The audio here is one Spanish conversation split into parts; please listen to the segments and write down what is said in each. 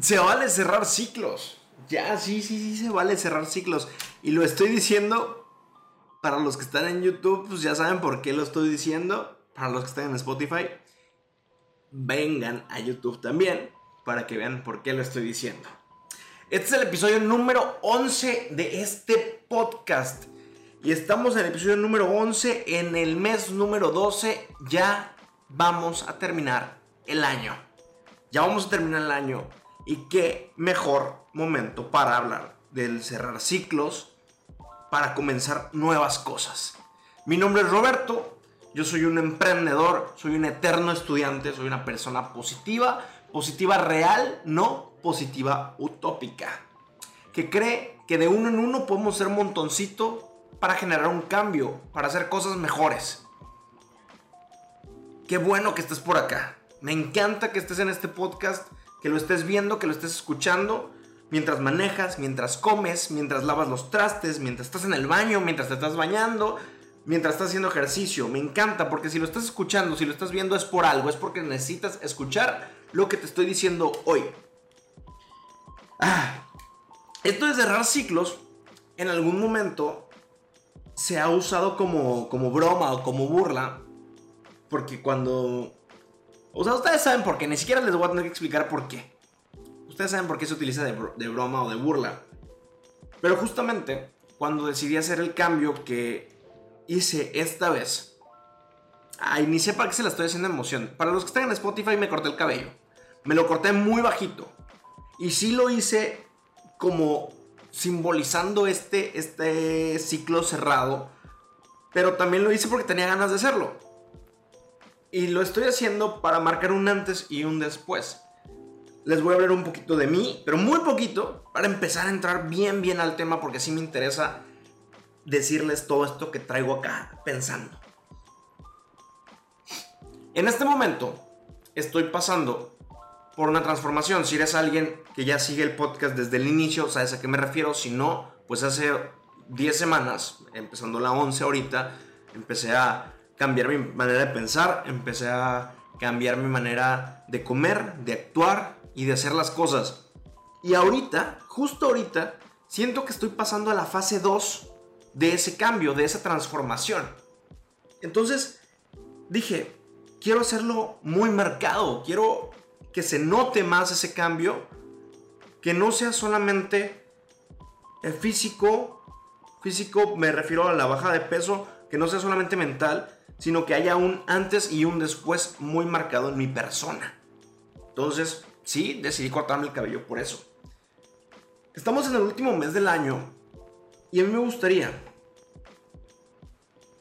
Se vale cerrar ciclos. Ya, sí, sí, sí, se vale cerrar ciclos. Y lo estoy diciendo para los que están en YouTube, pues ya saben por qué lo estoy diciendo. Para los que están en Spotify, vengan a YouTube también para que vean por qué lo estoy diciendo. Este es el episodio número 11 de este podcast. Y estamos en el episodio número 11, en el mes número 12. Ya vamos a terminar el año. Ya vamos a terminar el año. Y qué mejor momento para hablar del cerrar ciclos, para comenzar nuevas cosas. Mi nombre es Roberto, yo soy un emprendedor, soy un eterno estudiante, soy una persona positiva, positiva real, no positiva utópica, que cree que de uno en uno podemos ser montoncito para generar un cambio, para hacer cosas mejores. Qué bueno que estés por acá. Me encanta que estés en este podcast que lo estés viendo, que lo estés escuchando, mientras manejas, mientras comes, mientras lavas los trastes, mientras estás en el baño, mientras te estás bañando, mientras estás haciendo ejercicio. Me encanta porque si lo estás escuchando, si lo estás viendo es por algo, es porque necesitas escuchar lo que te estoy diciendo hoy. Ah, esto de cerrar ciclos, en algún momento se ha usado como, como broma o como burla, porque cuando o sea, ustedes saben por qué, ni siquiera les voy a tener que explicar por qué. Ustedes saben por qué se utiliza de, broma o de burla. Pero justamente, cuando decidí hacer el cambio que hice esta vez, ay, ni sé para qué se la estoy haciendo emoción. Para los que están en Spotify, me corté el cabello. Me lo corté muy bajito. Y sí lo hice como simbolizando este, este ciclo cerrado. Pero también lo hice porque tenía ganas de hacerlo. Y lo estoy haciendo para marcar un antes y un después. Les voy a hablar un poquito de mí, pero muy poquito, para empezar a entrar bien, bien al tema, porque sí me interesa decirles todo esto que traigo acá pensando. En este momento estoy pasando por una transformación. Si eres alguien que ya sigue el podcast desde el inicio, sabes a qué me refiero. Si no, pues hace 10 semanas, empezando la 11 ahorita, empecé a cambiar mi manera de pensar, empecé a cambiar mi manera de comer, de actuar y de hacer las cosas. Y ahorita, justo ahorita, siento que estoy pasando a la fase 2 de ese cambio, de esa transformación. Entonces, dije, quiero hacerlo muy marcado, quiero que se note más ese cambio, que no sea solamente el físico, físico me refiero a la baja de peso, que no sea solamente mental, sino que haya un antes y un después muy marcado en mi persona. Entonces, sí, decidí cortarme el cabello por eso. Estamos en el último mes del año y a mí me gustaría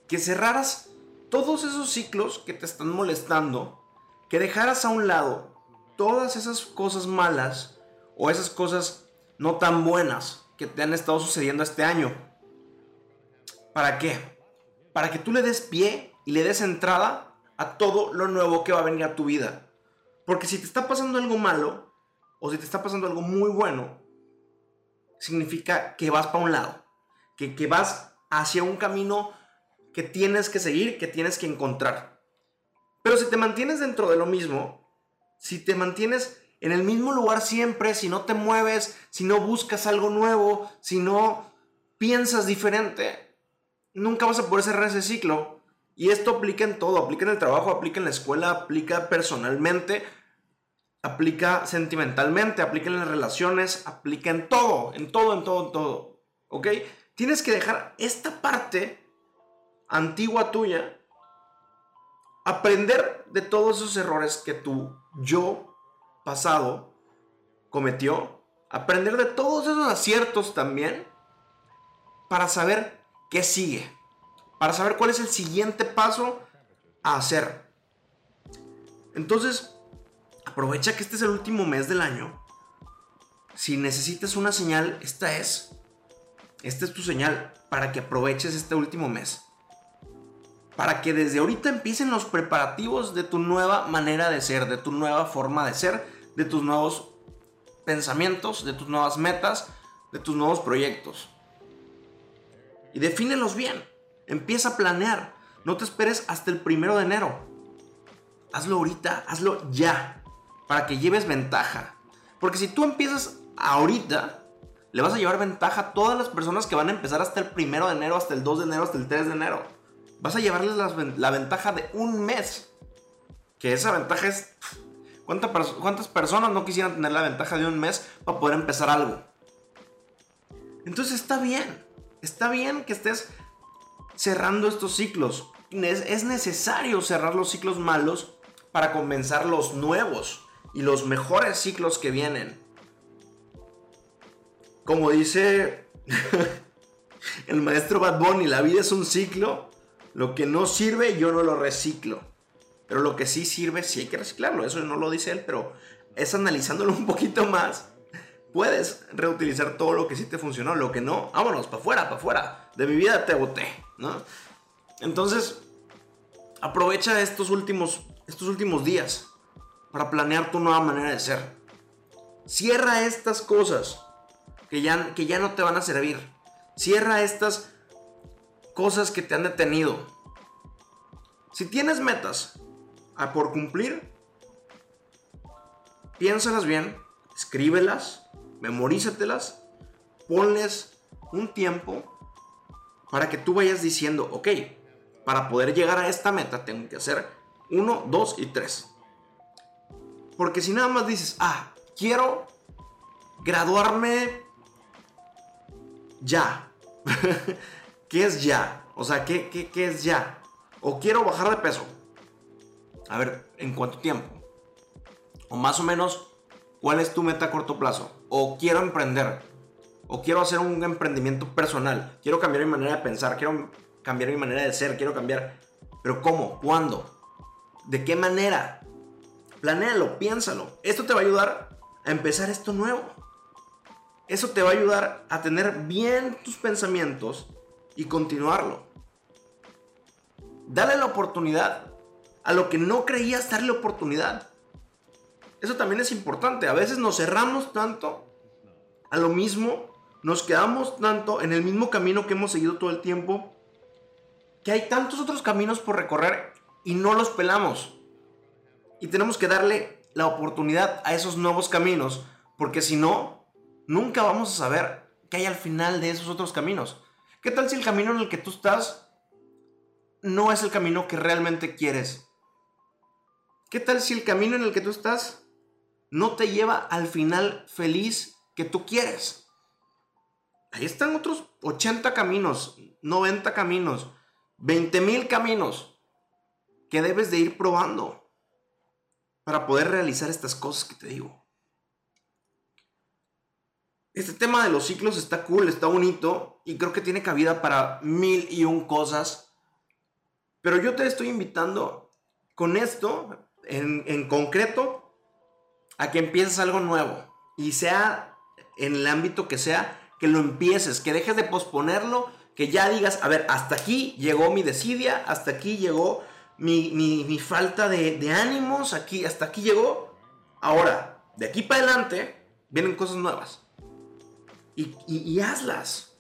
que cerraras todos esos ciclos que te están molestando, que dejaras a un lado todas esas cosas malas o esas cosas no tan buenas que te han estado sucediendo este año. ¿Para qué? Para que tú le des pie y le des entrada a todo lo nuevo que va a venir a tu vida. Porque si te está pasando algo malo o si te está pasando algo muy bueno, significa que vas para un lado, que, que vas hacia un camino que tienes que seguir, que tienes que encontrar. Pero si te mantienes dentro de lo mismo, si te mantienes en el mismo lugar siempre, si no te mueves, si no buscas algo nuevo, si no piensas diferente, nunca vas a poder cerrar ese ciclo y esto aplica en todo, aplica en el trabajo, aplica en la escuela, aplica personalmente, aplica sentimentalmente, aplica en las relaciones, aplica en todo, en todo, en todo, en todo. ¿Ok? Tienes que dejar esta parte antigua tuya, aprender de todos esos errores que tu yo pasado cometió, aprender de todos esos aciertos también, para saber qué sigue para saber cuál es el siguiente paso a hacer. Entonces, aprovecha que este es el último mes del año. Si necesitas una señal, esta es. Esta es tu señal para que aproveches este último mes. Para que desde ahorita empiecen los preparativos de tu nueva manera de ser, de tu nueva forma de ser, de tus nuevos pensamientos, de tus nuevas metas, de tus nuevos proyectos. Y defínelos bien. Empieza a planear. No te esperes hasta el primero de enero. Hazlo ahorita, hazlo ya. Para que lleves ventaja. Porque si tú empiezas ahorita, le vas a llevar ventaja a todas las personas que van a empezar hasta el primero de enero, hasta el 2 de enero, hasta el 3 de enero. Vas a llevarles la, ventaja de un mes. Que esa ventaja es... ¿Cuántas personas no quisieran tener la ventaja de un mes para poder empezar algo? Entonces está bien. Está bien que estés cerrando estos ciclos. Es, necesario cerrar los ciclos malos para comenzar los nuevos y los mejores ciclos que vienen. Como dice el maestro Bad Bunny, la vida es un ciclo. Lo que no sirve yo no lo reciclo. Pero lo que sí sirve sí hay que reciclarlo. Eso no lo dice él, pero es analizándolo un poquito más. Puedes reutilizar todo lo que sí te funcionó, lo que no, vámonos, para afuera, para afuera. De mi vida te boté, ¿no? Entonces, aprovecha estos últimos, estos últimos días para planear tu nueva manera de ser. Cierra estas cosas que ya, que ya no te van a servir. Cierra estas cosas que te han detenido. Si tienes metas a por cumplir, piénsalas bien, escríbelas, memorízatelas, ponles un tiempo para que tú vayas diciendo, ok, para poder llegar a esta meta tengo que hacer 1, 2 y 3. Porque si nada más dices, ah, quiero graduarme ya. ¿Qué es ya? O sea, ¿qué, ¿qué, es ya? O quiero bajar de peso. A ver, ¿en cuánto tiempo? O más o menos, ¿cuál es tu meta a corto plazo? O quiero emprender. O quiero hacer un emprendimiento personal. Quiero cambiar mi manera de pensar. Quiero cambiar mi manera de ser. Quiero cambiar. Pero ¿cómo? ¿Cuándo? ¿De qué manera? Planéalo, piénsalo. Esto te va a ayudar a empezar esto nuevo. Eso te va a ayudar a tener bien tus pensamientos y continuarlo. Dale la oportunidad a lo que no creías darle oportunidad. Eso también es importante. A veces nos cerramos tanto a lo mismo, nos quedamos tanto en el mismo camino que hemos seguido todo el tiempo, que hay tantos otros caminos por recorrer y no los pelamos. Y tenemos que darle la oportunidad a esos nuevos caminos, porque si no, nunca vamos a saber qué hay al final de esos otros caminos. ¿Qué tal si el camino en el que tú estás no es el camino que realmente quieres? ¿Qué tal si el camino en el que tú estás no te lleva al final feliz que tú quieres? Ahí están otros 80 caminos, 90 caminos, 20 mil caminos que debes de ir probando para poder realizar estas cosas que te digo. Este tema de los ciclos está cool, está bonito y creo que tiene cabida para mil y un cosas. Pero yo te estoy invitando con esto, en, en concreto, a que empieces algo nuevo. Y sea en el ámbito que sea, que lo empieces, que dejes de posponerlo, que ya digas, a ver, hasta aquí llegó mi desidia, hasta aquí llegó mi, mi falta de, de ánimos, aquí, hasta aquí llegó. Ahora, de aquí para adelante, vienen cosas nuevas y, hazlas.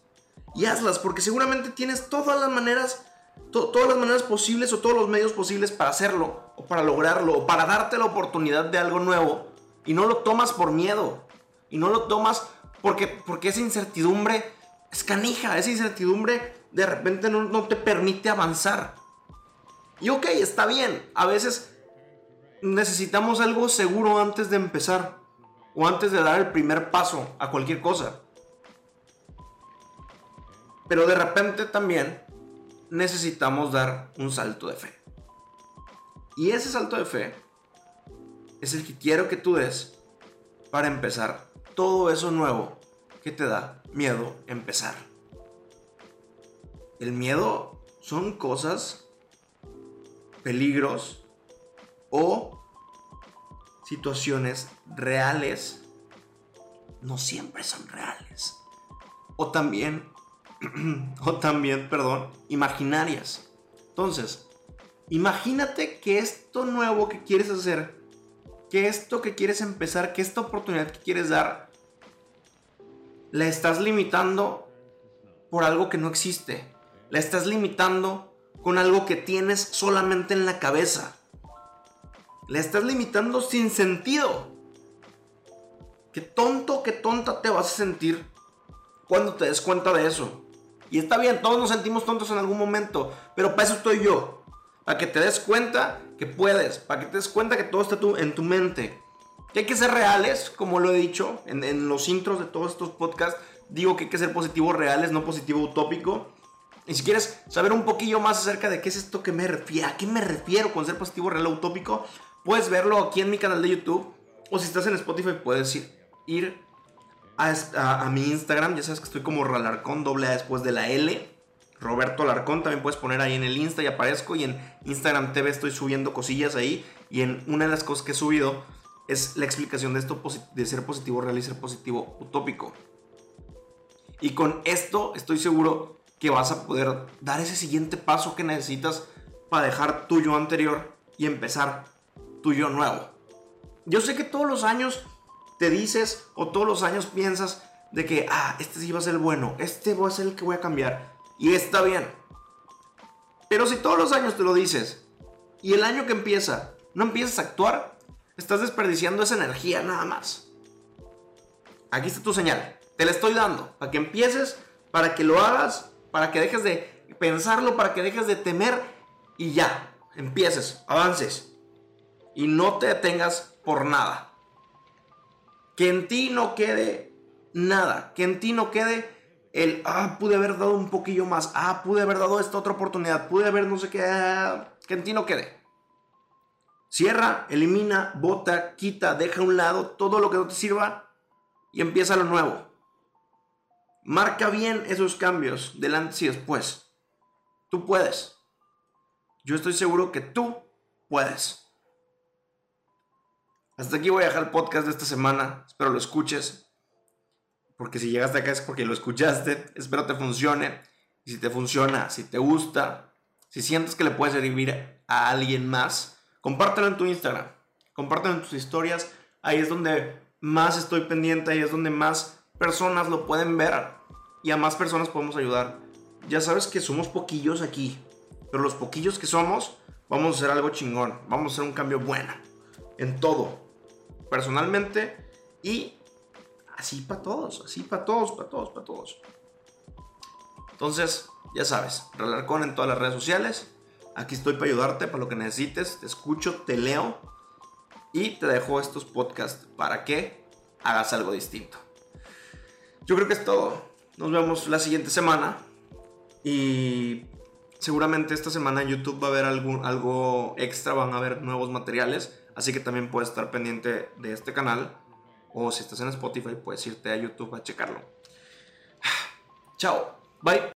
Y hazlas, porque seguramente tienes todas las maneras, todas las maneras posibles o todos los medios posibles para hacerlo, o para lograrlo, o para darte la oportunidad de algo nuevo. Y no lo tomas por miedo. Y no lo tomas porque, porque esa incertidumbre es canija. Esa incertidumbre de repente no, no te permite avanzar. Y ok, está bien. A veces necesitamos algo seguro antes de empezar. O antes de dar el primer paso a cualquier cosa. Pero de repente también necesitamos dar un salto de fe. Y ese salto de fe es el que quiero que tú des para empezar todo eso nuevo que te da miedo empezar. El miedo son cosas, peligros o situaciones reales. No siempre son reales. O también o también, perdón, imaginarias. Entonces, imagínate que esto nuevo que quieres hacer, que esto que quieres empezar, que esta oportunidad que quieres dar, la estás limitando por algo que no existe. La estás limitando con algo que tienes solamente en la cabeza. La estás limitando sin sentido. Qué tonto, qué tonta te vas a sentir cuando te des cuenta de eso. Y está bien, todos nos sentimos tontos en algún momento, pero para eso estoy yo. Para que te des cuenta que puedes, para que te des cuenta que todo está en tu mente. Que hay que ser reales, como lo he dicho en, los intros de todos estos podcasts. Digo que hay que ser positivos reales, no positivo utópico. Y si quieres saber un poquillo más acerca de qué es esto que me refiero, a qué me refiero con ser positivo real o utópico, puedes verlo aquí en mi canal de YouTube. O si estás en Spotify, puedes ir, ir a, mi Instagram. Ya sabes que estoy como Ralarcón, doble A después de la L. Roberto Alarcón, también puedes poner ahí en el Insta y aparezco. Y en Instagram TV estoy subiendo cosillas ahí. Y en una de las cosas que he subido es la explicación de esto de ser positivo real y ser positivo utópico. Y con esto estoy seguro que vas a poder dar ese siguiente paso que necesitas para dejar tu yo anterior y empezar tu yo nuevo. Yo sé que todos los años te dices o todos los años piensas de que, ah, este sí va a ser el bueno, este va a ser el que voy a cambiar. Y está bien. Pero si todos los años te lo dices y el año que empieza no empiezas a actuar, estás desperdiciando esa energía nada más. Aquí está tu señal. Te la estoy dando para que empieces, para que lo hagas, para que dejes de pensarlo, para que dejes de temer y ya, empieces, avances. Y no te detengas por nada. Que en ti no quede nada. Que en ti no quede el, ah, pude haber dado un poquillo más. Ah, pude haber dado esta otra oportunidad. Pude haber no sé qué. Ah, que en ti no quede. Cierra, elimina, bota, quita, deja a un lado todo lo que no te sirva y empieza lo nuevo. Marca bien esos cambios delante y después. Tú puedes. Yo estoy seguro que tú puedes. Hasta aquí voy a dejar el podcast de esta semana. Espero lo escuches. Porque si llegaste acá es porque lo escuchaste. Espero te funcione. Y si te funciona, si te gusta, si sientes que le puede servir a alguien más, compártelo en tu Instagram. Compártelo en tus historias. Ahí es donde más estoy pendiente. Ahí es donde más personas lo pueden ver. Y a más personas podemos ayudar. Ya sabes que somos poquillos aquí. Pero los poquillos que somos, vamos a hacer algo chingón. Vamos a hacer un cambio bueno. En todo personalmente y así para todos, así para todos, para todos, para todos. Entonces, ya sabes, Relarcón en todas las redes sociales. Aquí estoy para ayudarte, para lo que necesites. Te escucho, te leo y te dejo estos podcasts para que hagas algo distinto. Yo creo que es todo. Nos vemos la siguiente semana y seguramente esta semana en YouTube va a haber algo extra, van a haber nuevos materiales. Así que también puedes estar pendiente de este canal. O si estás en Spotify, puedes irte a YouTube a checarlo. Chao. Bye.